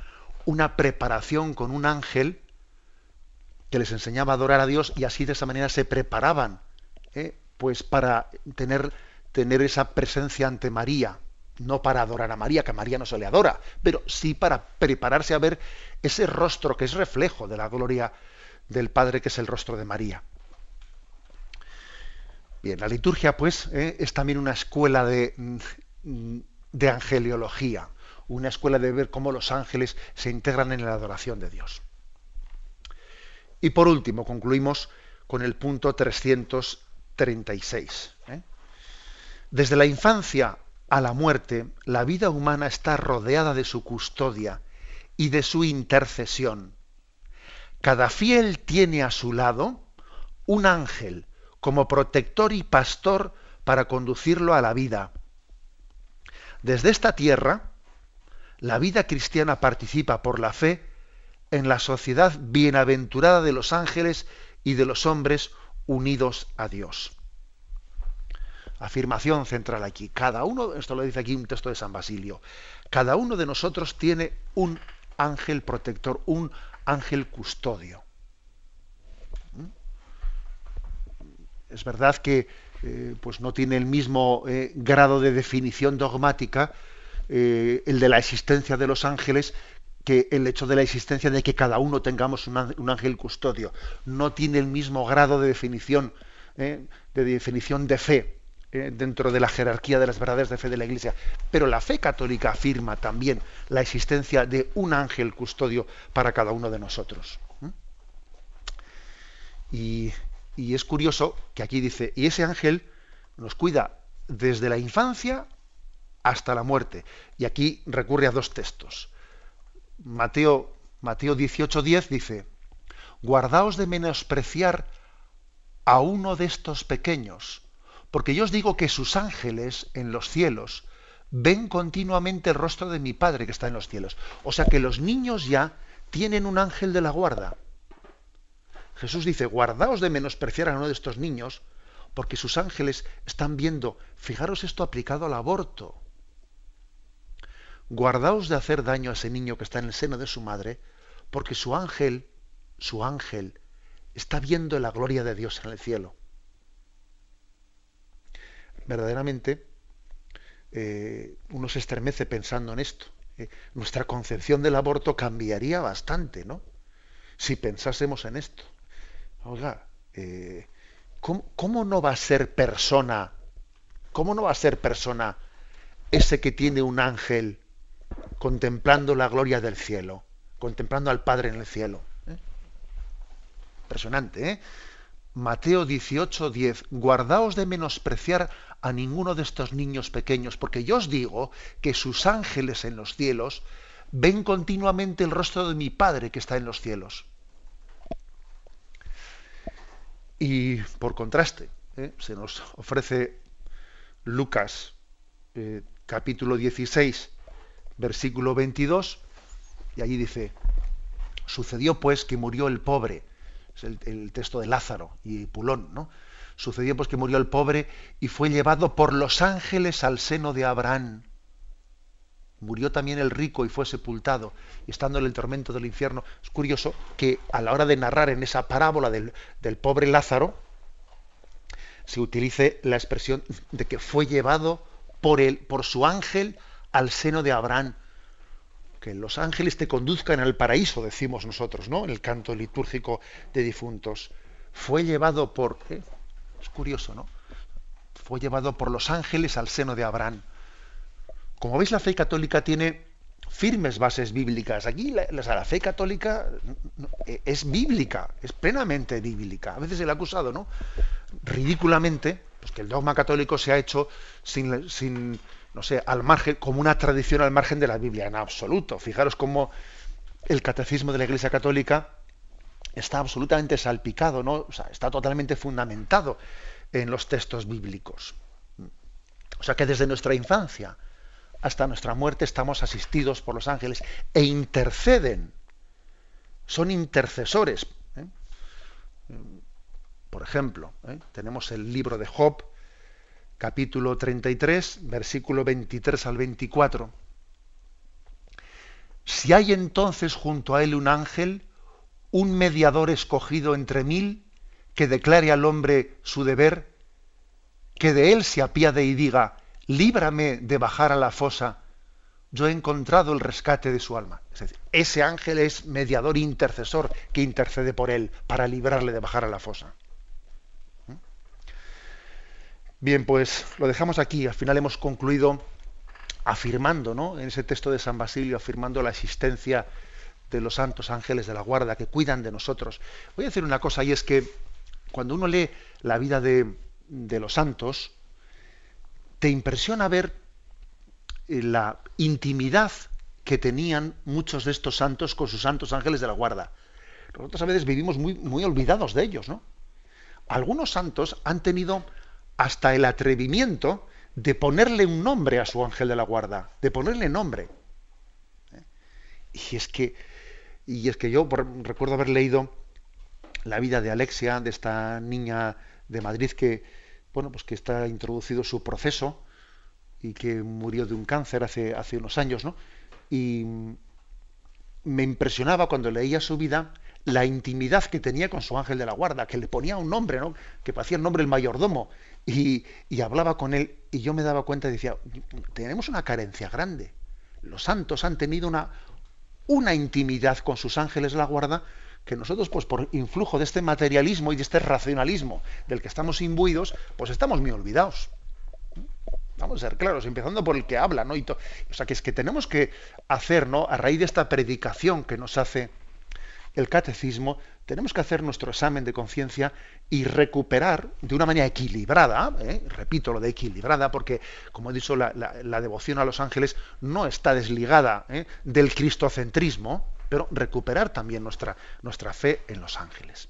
una preparación con un ángel que les enseñaba a adorar a Dios y así de esa manera se preparaban ¿eh? pues para tener, tener esa presencia ante María, no para adorar a María, que a María no se le adora, pero sí para prepararse a ver ese rostro que es reflejo de la gloria del Padre, que es el rostro de María. Bien, la liturgia, pues, ¿eh? es también una escuela de, de angeliología, una escuela de ver cómo los ángeles se integran en la adoración de Dios. Y por último, concluimos con el punto 336. ¿eh? Desde la infancia a la muerte, la vida humana está rodeada de su custodia y de su intercesión. Cada fiel tiene a su lado un ángel como protector y pastor para conducirlo a la vida. Desde esta tierra, la vida cristiana participa por la fe en la sociedad bienaventurada de los ángeles y de los hombres unidos a Dios. Afirmación central aquí. Cada uno, esto lo dice aquí un texto de San Basilio, cada uno de nosotros tiene un ángel protector, un ángel custodio. ¿Mm? Es verdad que eh, pues no tiene el mismo eh, grado de definición dogmática eh, el de la existencia de los ángeles que el hecho de la existencia de que cada uno tengamos un, ángel custodio. No tiene el mismo grado de definición, de definición de fe dentro de la jerarquía de las verdades de fe de la Iglesia. Pero la fe católica afirma también la existencia de un ángel custodio para cada uno de nosotros. Y, y es curioso que aquí dice, y ese ángel nos cuida desde la infancia hasta la muerte. Y aquí recurre a dos textos. Mateo, Mateo 18:10 dice, guardaos de menospreciar a uno de estos pequeños, porque yo os digo que sus ángeles en los cielos ven continuamente el rostro de mi Padre que está en los cielos. O sea que los niños ya tienen un ángel de la guarda. Jesús dice, guardaos de menospreciar a uno de estos niños, porque sus ángeles están viendo, fijaros esto aplicado al aborto. Guardaos de hacer daño a ese niño que está en el seno de su madre, porque su ángel, su ángel, está viendo la gloria de Dios en el cielo. Verdaderamente, eh, uno se estremece pensando en esto. Eh, nuestra concepción del aborto cambiaría bastante, ¿no? Si pensásemos en esto. Oiga, eh, ¿cómo, no va a ser persona? ¿Cómo no va a ser persona ese que tiene un ángel contemplando la gloria del cielo, contemplando al Padre en el cielo? ¿Eh? Impresionante, ¿eh? Mateo 18, 10. Guardaos de menospreciar a ninguno de estos niños pequeños, porque yo os digo que sus ángeles en los cielos ven continuamente el rostro de mi Padre que está en los cielos. Y por contraste, ¿eh? se nos ofrece Lucas eh, capítulo 16, versículo 22, y allí dice, sucedió pues que murió el pobre, es el, el texto de Lázaro y Pulón, ¿no? Sucedió pues que murió el pobre y fue llevado por los ángeles al seno de Abraham. Murió también el rico y fue sepultado, y estando en el tormento del infierno. Es curioso que a la hora de narrar en esa parábola del, pobre Lázaro, se utilice la expresión de que fue llevado por, él, por su ángel al seno de Abraham. Que los ángeles te conduzcan al paraíso, decimos nosotros, ¿no? En el canto litúrgico de difuntos. Fue llevado por. ¿eh? Es curioso, ¿no? Fue llevado por los ángeles al seno de Abraham. Como veis, la fe católica tiene firmes bases bíblicas. Aquí la, la, fe católica e, es bíblica, es plenamente bíblica. A veces el acusado, ¿no? Ridículamente, pues que el dogma católico se ha hecho sin, sin, no sé, al margen, como una tradición al margen de la Biblia, en absoluto. Fijaros cómo el catecismo de la Iglesia Católica está absolutamente salpicado, ¿no? O sea, está totalmente fundamentado en los textos bíblicos. O sea que desde nuestra infancia, hasta nuestra muerte estamos asistidos por los ángeles e interceden, son intercesores. ¿eh? Por ejemplo, ¿eh? tenemos el libro de Job, capítulo 33, versículo 23 al 24. Si hay entonces junto a él un ángel, un mediador escogido entre mil, que declare al hombre su deber, que de él se apiade y diga, líbrame de bajar a la fosa, yo he encontrado el rescate de su alma. Es decir, ese ángel es mediador intercesor que intercede por él para librarle de bajar a la fosa. ¿Mm? Bien, pues lo dejamos aquí. Al final hemos concluido afirmando, ¿no? En ese texto de San Basilio, afirmando la existencia de los santos ángeles de la guarda que cuidan de nosotros. Voy a decir una cosa y es que cuando uno lee la vida de, de los santos, te impresiona ver eh, la intimidad que tenían muchos de estos santos con sus santos ángeles de la guarda. Nosotros a veces vivimos muy, muy olvidados de ellos, ¿no? Algunos santos han tenido hasta el atrevimiento de ponerle un nombre a su ángel de la guarda, de ponerle nombre. Y es que, y es que yo recuerdo haber leído la vida de Alexia, de esta niña de Madrid que, bueno, pues que está introducido su proceso y que murió de un cáncer hace, hace unos años, ¿no? Y me impresionaba cuando leía su vida la intimidad que tenía con su ángel de la guarda, que le ponía un nombre, ¿no? que parecía el nombre el mayordomo, y, y, hablaba con él, y yo me daba cuenta y decía, tenemos una carencia grande. Los santos han tenido una, una intimidad con sus ángeles de la guarda que nosotros, pues por influjo de este materialismo y de este racionalismo del que estamos imbuidos, pues estamos muy olvidados. Vamos a ser claros, empezando por el que habla, ¿no? O sea, que es que tenemos que hacer, ¿no? A raíz de esta predicación que nos hace el catecismo, tenemos que hacer nuestro examen de conciencia y recuperar de una manera equilibrada, ¿eh? repito lo de equilibrada, porque como he dicho, la, devoción a los ángeles no está desligada ¿eh? del cristocentrismo, pero recuperar también nuestra, nuestra fe en los ángeles.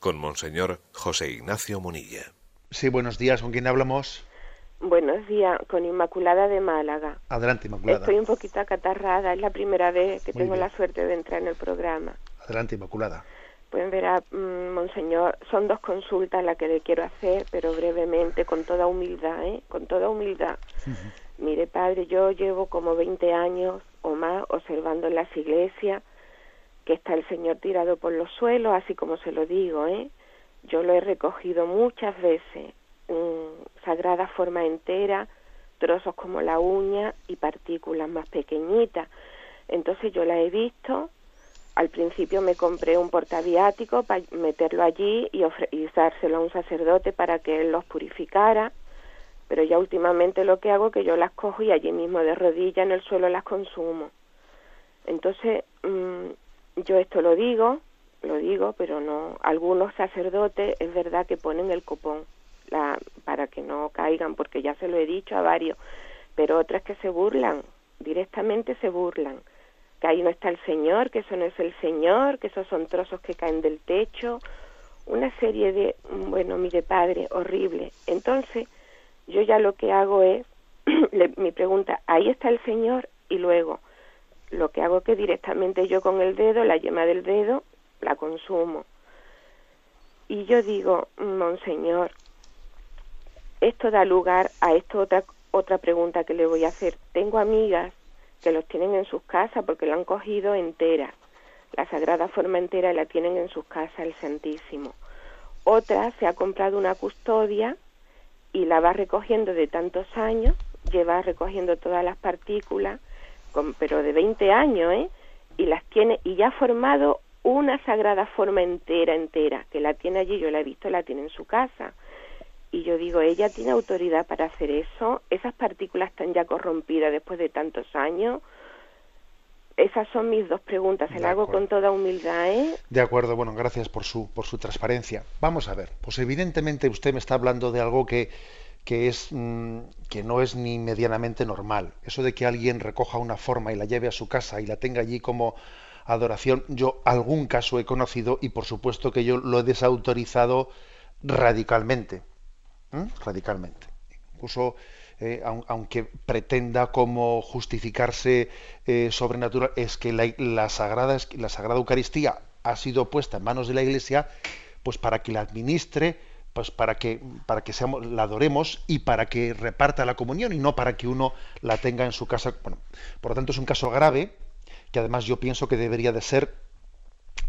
con Monseñor José Ignacio Munilla.
Sí, buenos días. ¿Con quién hablamos?
Buenos días, con Inmaculada de Málaga.
Adelante, Inmaculada.
Estoy un poquito acatarrada, es la primera vez que tengo la suerte de entrar en el programa.
Adelante, Inmaculada.
Pueden ver a mm, Monseñor, son dos consultas las que le quiero hacer, pero brevemente, con toda humildad, ¿eh? Con toda humildad. Mire, padre, yo llevo como 20 años o más observando en las iglesias que está el Señor tirado por los suelos, así como se lo digo, ¿eh? Yo lo he recogido muchas veces, sagrada forma entera, trozos como la uña y partículas más pequeñitas. Entonces yo la he visto. Al principio me compré un portaviático para meterlo allí y, y dárselo a un sacerdote para que él los purificara. Pero ya últimamente lo que hago es que yo las cojo y allí mismo de rodilla en el suelo las consumo. Entonces, mm, yo esto lo digo, lo digo, pero no. Algunos sacerdotes es verdad que ponen el copón la, para que no caigan, porque ya se lo he dicho a varios, pero otras que se burlan, directamente se burlan, que ahí no está el Señor, que eso no es el Señor, que esos son trozos que caen del techo, una serie de, bueno, mire padre, horrible. Entonces, yo ya lo que hago es, mi pregunta, ahí está el Señor y luego, lo que hago es que directamente yo con el dedo, la yema del dedo, la consumo. Y yo digo, Monseñor, esto da lugar a esto otra, otra pregunta que le voy a hacer. Tengo amigas que los tienen en sus casas porque la han cogido entera. La Sagrada Forma entera la tienen en sus casas, el Santísimo. Otra se ha comprado una custodia y la va recogiendo de tantos años, lleva recogiendo todas las partículas pero de 20 años, ¿eh? Y las tiene, y ya ha formado una sagrada forma entera, entera, que la tiene allí, yo la he visto, la tiene en su casa. Y yo digo, ella tiene autoridad para hacer eso, esas partículas están ya corrompidas después de tantos años. Esas son mis dos preguntas, se las hago con toda humildad, ¿eh?
De acuerdo, bueno, gracias por su, por su transparencia. Vamos a ver, pues evidentemente usted me está hablando de algo que, que, es, mm, que no es ni medianamente normal. Eso de que alguien recoja una forma y la lleve a su casa y la tenga allí como adoración, yo algún caso he conocido y por supuesto que yo lo he desautorizado radicalmente. Radicalmente. Incluso, eh, aunque pretenda como justificarse eh, sobrenatural, es que la, sagrada, la Sagrada Eucaristía ha sido puesta en manos de la Iglesia pues para que la administre, pues para que, para que seamos, la adoremos y para que reparta la comunión y no para que uno la tenga en su casa. Bueno, por lo tanto es un caso grave que además yo pienso que debería de ser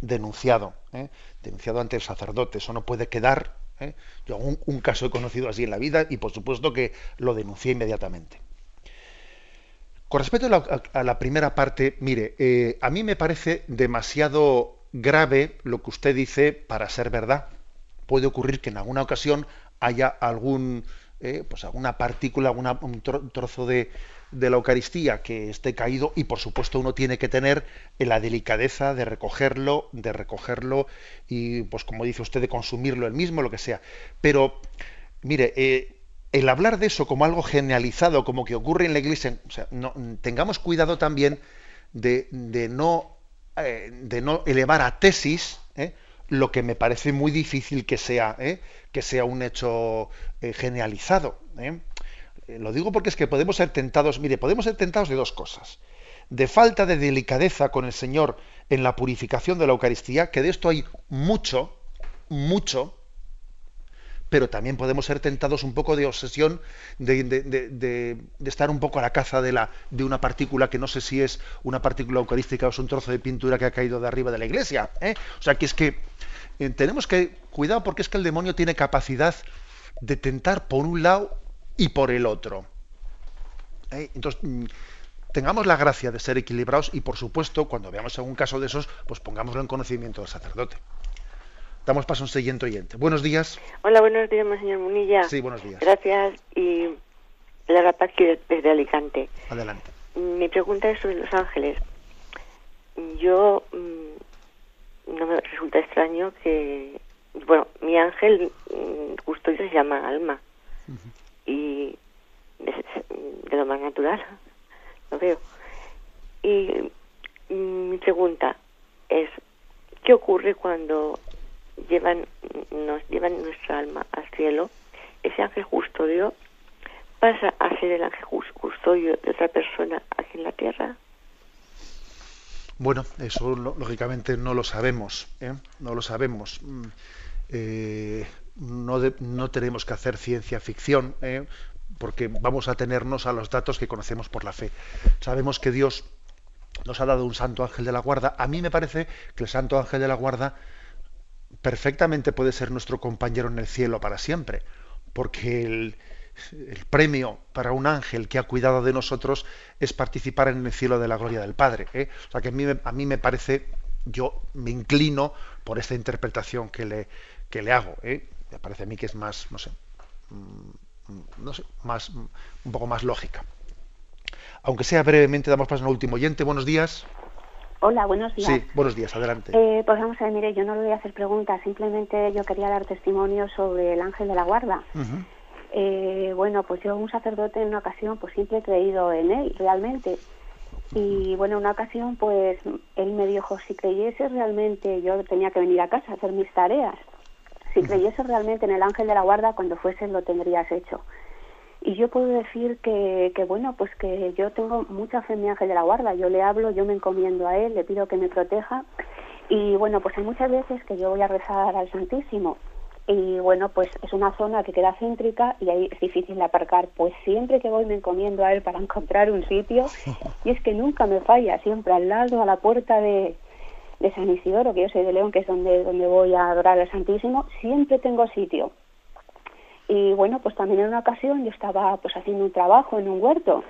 denunciado, ¿eh? denunciado ante el sacerdote. Eso no puede quedar. ¿eh? Yo un, caso he conocido así en la vida y por supuesto que lo denuncié inmediatamente. Con respecto a la, primera parte, mire, eh, a mí me parece demasiado grave lo que usted dice para ser verdad. Puede ocurrir que en alguna ocasión haya algún, pues alguna partícula, alguna, un trozo de, la Eucaristía que esté caído y por supuesto uno tiene que tener la delicadeza de recogerlo, de recogerlo y pues como dice usted de consumirlo el mismo, lo que sea. Pero mire, eh, el hablar de eso como algo generalizado, como que ocurre en la Iglesia, no, tengamos cuidado también de, no, eh, no elevar a tesis eh, lo que me parece muy difícil que sea, que sea un hecho generalizado. Eh, lo digo porque es que podemos ser tentados, mire, podemos ser tentados de dos cosas. De falta de delicadeza con el Señor en la purificación de la Eucaristía, que de esto hay mucho, mucho, pero también podemos ser tentados un poco de obsesión, de, estar un poco a la caza de, la, de una partícula que no sé si es una partícula eucarística o es un trozo de pintura que ha caído de arriba de la iglesia. ¿eh? O sea, que es que eh, tenemos que, cuidado porque es que el demonio tiene capacidad de tentar por un lado y por el otro. ¿Eh? Entonces, mm, tengamos la gracia de ser equilibrados y, por supuesto, cuando veamos algún caso de esos, pues pongámoslo en conocimiento del sacerdote. Damos paso a un siguiente oyente. Buenos días.
Hola, buenos días, señor Munilla.
Sí, buenos días.
Gracias y la que desde Alicante.
Adelante.
Mi pregunta es sobre los ángeles. Yo mm, no me resulta extraño que, bueno, mi ángel mm, custodio se llama Alma y de, lo más natural, lo veo. Y mi pregunta es, ¿qué ocurre cuando llevan nos llevan nuestra alma al cielo? Ese ángel custodio pasa a ser el ángel custodio de otra persona aquí en la tierra.
Bueno, eso lógicamente no lo sabemos, ¿eh? no lo sabemos. Mm, eh, no, no, tenemos que hacer ciencia ficción, ¿eh? porque vamos a tenernos a los datos que conocemos por la fe. Sabemos que Dios nos ha dado un santo ángel de la guarda. A mí me parece que el santo ángel de la guarda perfectamente puede ser nuestro compañero en el cielo para siempre, porque el, premio para un ángel que ha cuidado de nosotros es participar en el cielo de la gloria del Padre. ¿eh? O sea que a mí, a mí me parece, yo me inclino por esta interpretación que le, que le hago. ¿eh? Me parece a mí que es más, no sé, mm, no sé, más, un poco más lógica. Aunque sea brevemente, damos paso al último oyente. Buenos días.
Hola, buenos días.
Sí, buenos días, adelante.
Eh, pues vamos a ver, mire, yo no le voy a hacer preguntas, simplemente yo quería dar testimonio sobre el ángel de la guarda. eh, bueno, pues yo, un sacerdote en una ocasión, pues siempre he creído en él, realmente. Y bueno, en una ocasión, pues él me dijo, si creyese realmente, yo tenía que venir a casa a hacer mis tareas. Si creyese realmente en el ángel de la guarda, cuando fuese lo tendrías hecho. Y yo puedo decir que, que, bueno, pues que yo tengo mucha fe en mi ángel de la guarda. Yo le hablo, yo me encomiendo a él, le pido que me proteja. Y bueno, pues hay muchas veces que yo voy a rezar al Santísimo. Y bueno, pues es una zona que queda céntrica y ahí es difícil de aparcar. Pues siempre que voy me encomiendo a él para encontrar un sitio. Y es que nunca me falla, siempre al lado, a la puerta de, de San Isidoro, que yo soy de León, que es donde, donde voy a adorar al Santísimo, siempre tengo sitio. Y bueno, pues también en una ocasión yo estaba pues haciendo un trabajo en un huerto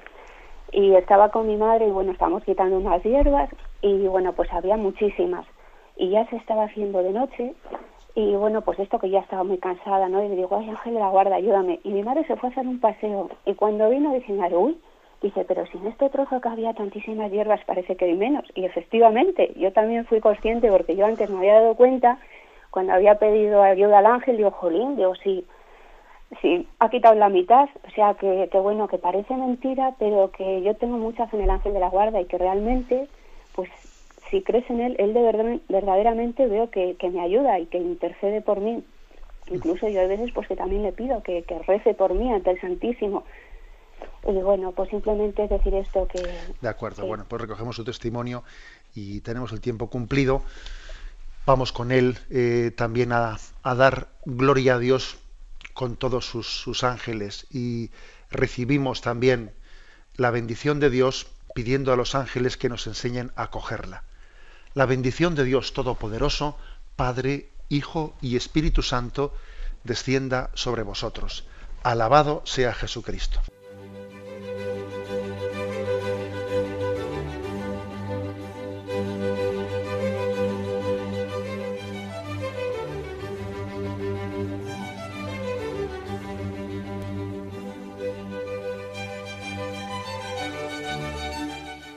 y estaba con mi madre y bueno, estábamos quitando unas hierbas y bueno, pues había muchísimas y ya se estaba haciendo de noche y bueno, pues esto que ya estaba muy cansada, ¿no? Y le digo, ay Ángel de la Guarda, ayúdame. Y mi madre se fue a hacer un paseo y cuando vino dice, uy, dice, pero si en este trozo que había tantísimas hierbas parece que hay menos. Y efectivamente, yo también fui consciente porque yo antes me había dado cuenta cuando había pedido ayuda al ángel, digo, jolín, digo, sí, sí, ha quitado la mitad, o sea que, que bueno, que parece mentira, pero que yo tengo mucha fe en el ángel de la guarda y que realmente, pues si crees en él, él de verdad, verdaderamente veo que, que me ayuda y que intercede por mí. Incluso yo a veces pues que también le pido que, que rece por mí ante el Santísimo. Y bueno, pues simplemente decir esto que...
De acuerdo, bueno, pues recogemos su testimonio y tenemos el tiempo cumplido. Vamos con él eh, también a, a dar gloria a Dios con todos sus, ángeles y recibimos también la bendición de Dios pidiendo a los ángeles que nos enseñen a cogerla. La bendición de Dios Todopoderoso, Padre, Hijo y Espíritu Santo, descienda sobre vosotros. Alabado sea Jesucristo.